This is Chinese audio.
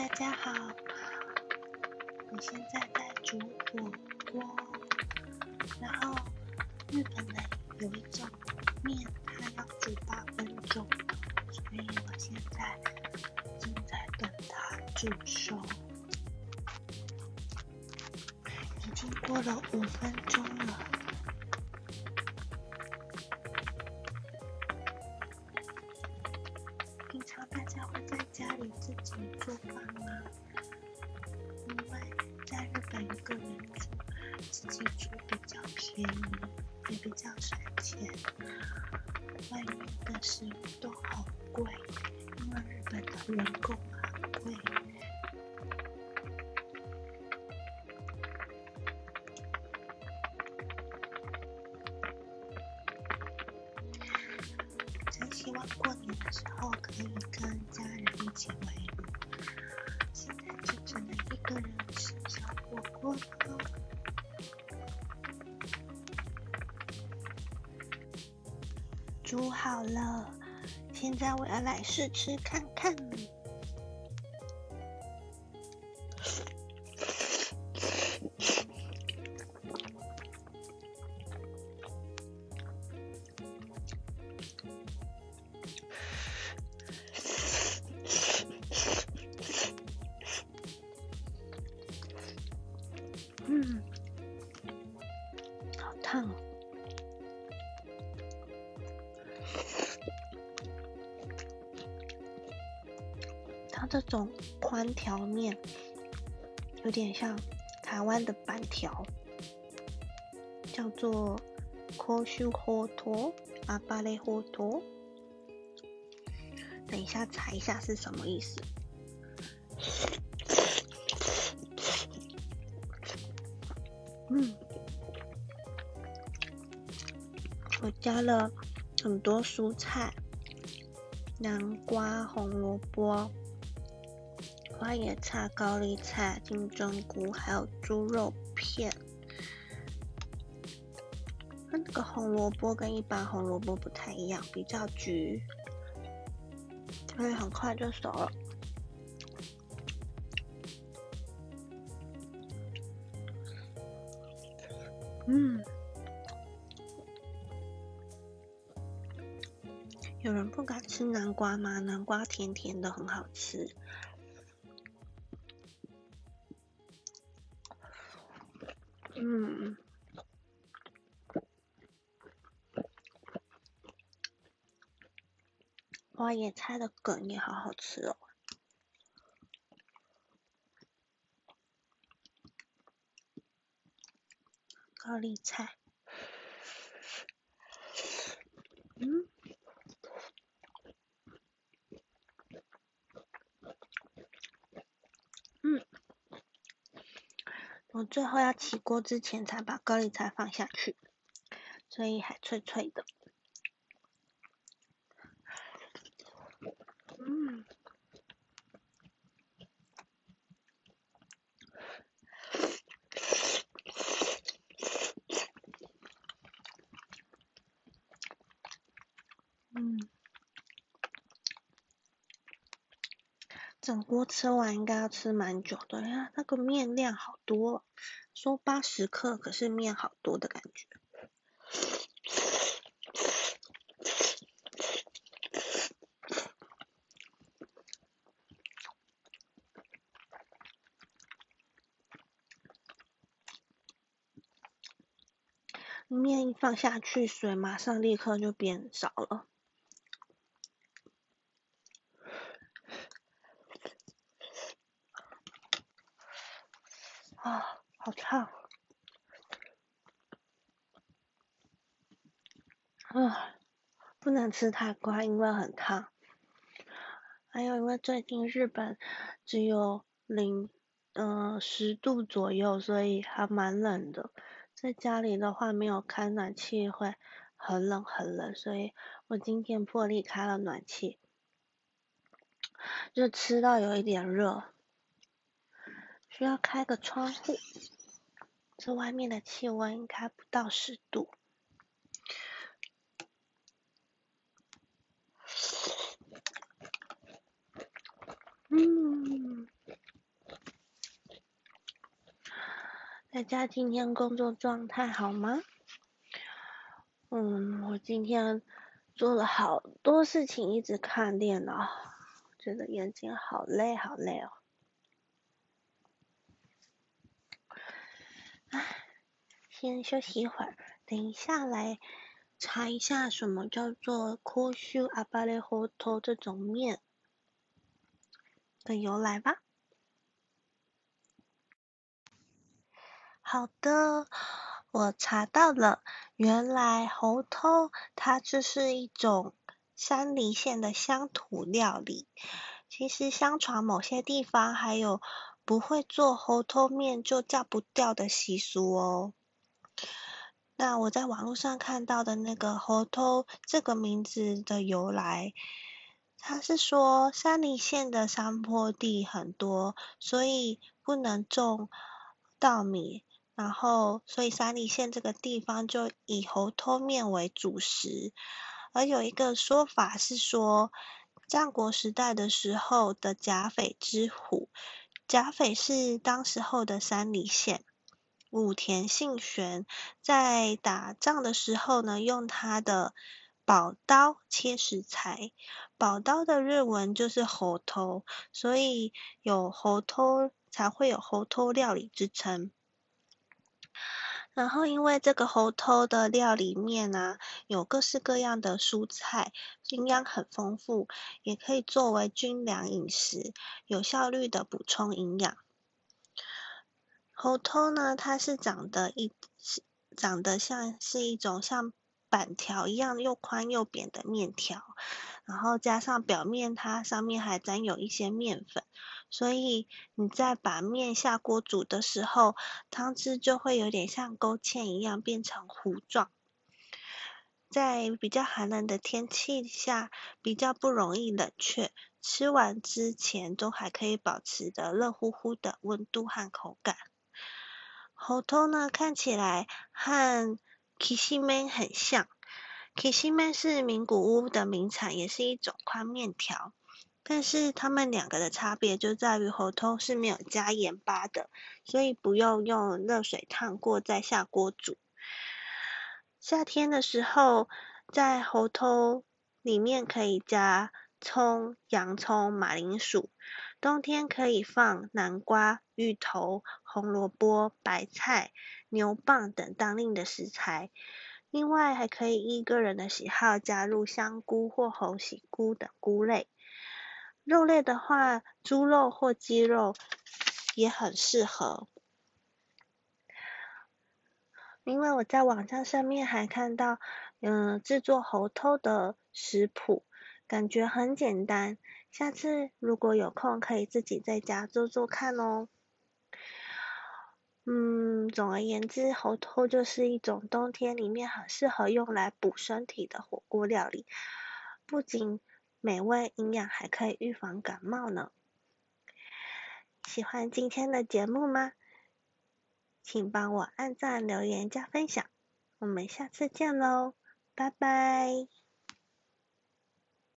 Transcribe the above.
大家好，我现在在煮火锅，然后日本的有一种面，它要煮八分钟，所以我现在正在等它煮熟，已经过了五分钟了。会在家里自己做饭吗？因为在日本一个人住，自己煮比较便宜，也比较省钱。外面的食物都好贵，因为日本的人工煮好了，现在我要来试吃看看。嗯，好烫哦。它这种宽条面有点像台湾的板条，叫做 “koshu hoto”、“阿巴雷 hoto”。等一下查一下是什么意思。嗯，我加了很多蔬菜，南瓜、红萝卜、花椰菜、高丽菜、金针菇，还有猪肉片。它那个红萝卜跟一般红萝卜不太一样，比较橘，所以很快就熟了。嗯，有人不敢吃南瓜吗？南瓜甜甜的，很好吃。嗯，花野菜的梗也好好吃哦。高丽菜，嗯，嗯，我最后要起锅之前才把高丽菜放下去，所以还脆脆的。整锅吃完应该要吃蛮久的呀，那个面量好多，说八十克，可是面好多的感觉。面一放下去，水马上立刻就变少了。啊，好烫！啊，不能吃太快，因为很烫。还有，因为最近日本只有零，嗯，十度左右，所以还蛮冷的。在家里的话，没有开暖气会很冷很冷，所以我今天破例开了暖气，就吃到有一点热。需要开个窗户，这外面的气温应该不到十度。嗯。大家今天工作状态好吗？嗯我今天做了好多事情一直看电脑觉得眼睛好累好累哦。先休息一会儿，等一下来查一下什么叫做科修阿巴雷猴头这种面的由来吧。好的，我查到了，原来猴头它就是一种山梨县的乡土料理。其实相传某些地方还有不会做猴头面就叫不掉的习俗哦。那我在网络上看到的那个猴头这个名字的由来，它是说山梨县的山坡地很多，所以不能种稻米。然后，所以山梨县这个地方就以猴头面为主食。而有一个说法是说，战国时代的时候的甲斐之虎，甲斐是当时候的山梨县武田信玄，在打仗的时候呢，用他的宝刀切食材。宝刀的日文就是猴头，所以有猴头才会有猴头料理之称。然后，因为这个猴头的料里面呢，有各式各样的蔬菜，营养很丰富，也可以作为军粮饮食，有效率的补充营养。猴头呢，它是长得一长得像是一种像板条一样又宽又扁的面条，然后加上表面它上面还沾有一些面粉。所以你在把面下锅煮的时候，汤汁就会有点像勾芡一样变成糊状。在比较寒冷的天气下，比较不容易冷却，吃完之前都还可以保持的热乎乎的温度和口感。猴头呢，看起来和 Kishimen 很像，Kishimen 是名古屋的名产，也是一种宽面条。但是它们两个的差别就在于猴头是没有加盐巴的，所以不用用热水烫过再下锅煮。夏天的时候，在猴头里面可以加葱、洋葱、马铃薯；冬天可以放南瓜、芋头、红萝卜、白菜、牛蒡等当令的食材。另外还可以依个人的喜好加入香菇或猴喜菇等菇类。肉类的话，猪肉或鸡肉也很适合。因为我在网站上面还看到，嗯，制作猴头的食谱，感觉很简单。下次如果有空，可以自己在家做做看哦。嗯，总而言之，猴头就是一种冬天里面很适合用来补身体的火锅料理，不仅。美味营养还可以预防感冒呢。喜欢今天的节目吗？请帮我按赞、留言、加分享。我们下次见喽，拜拜。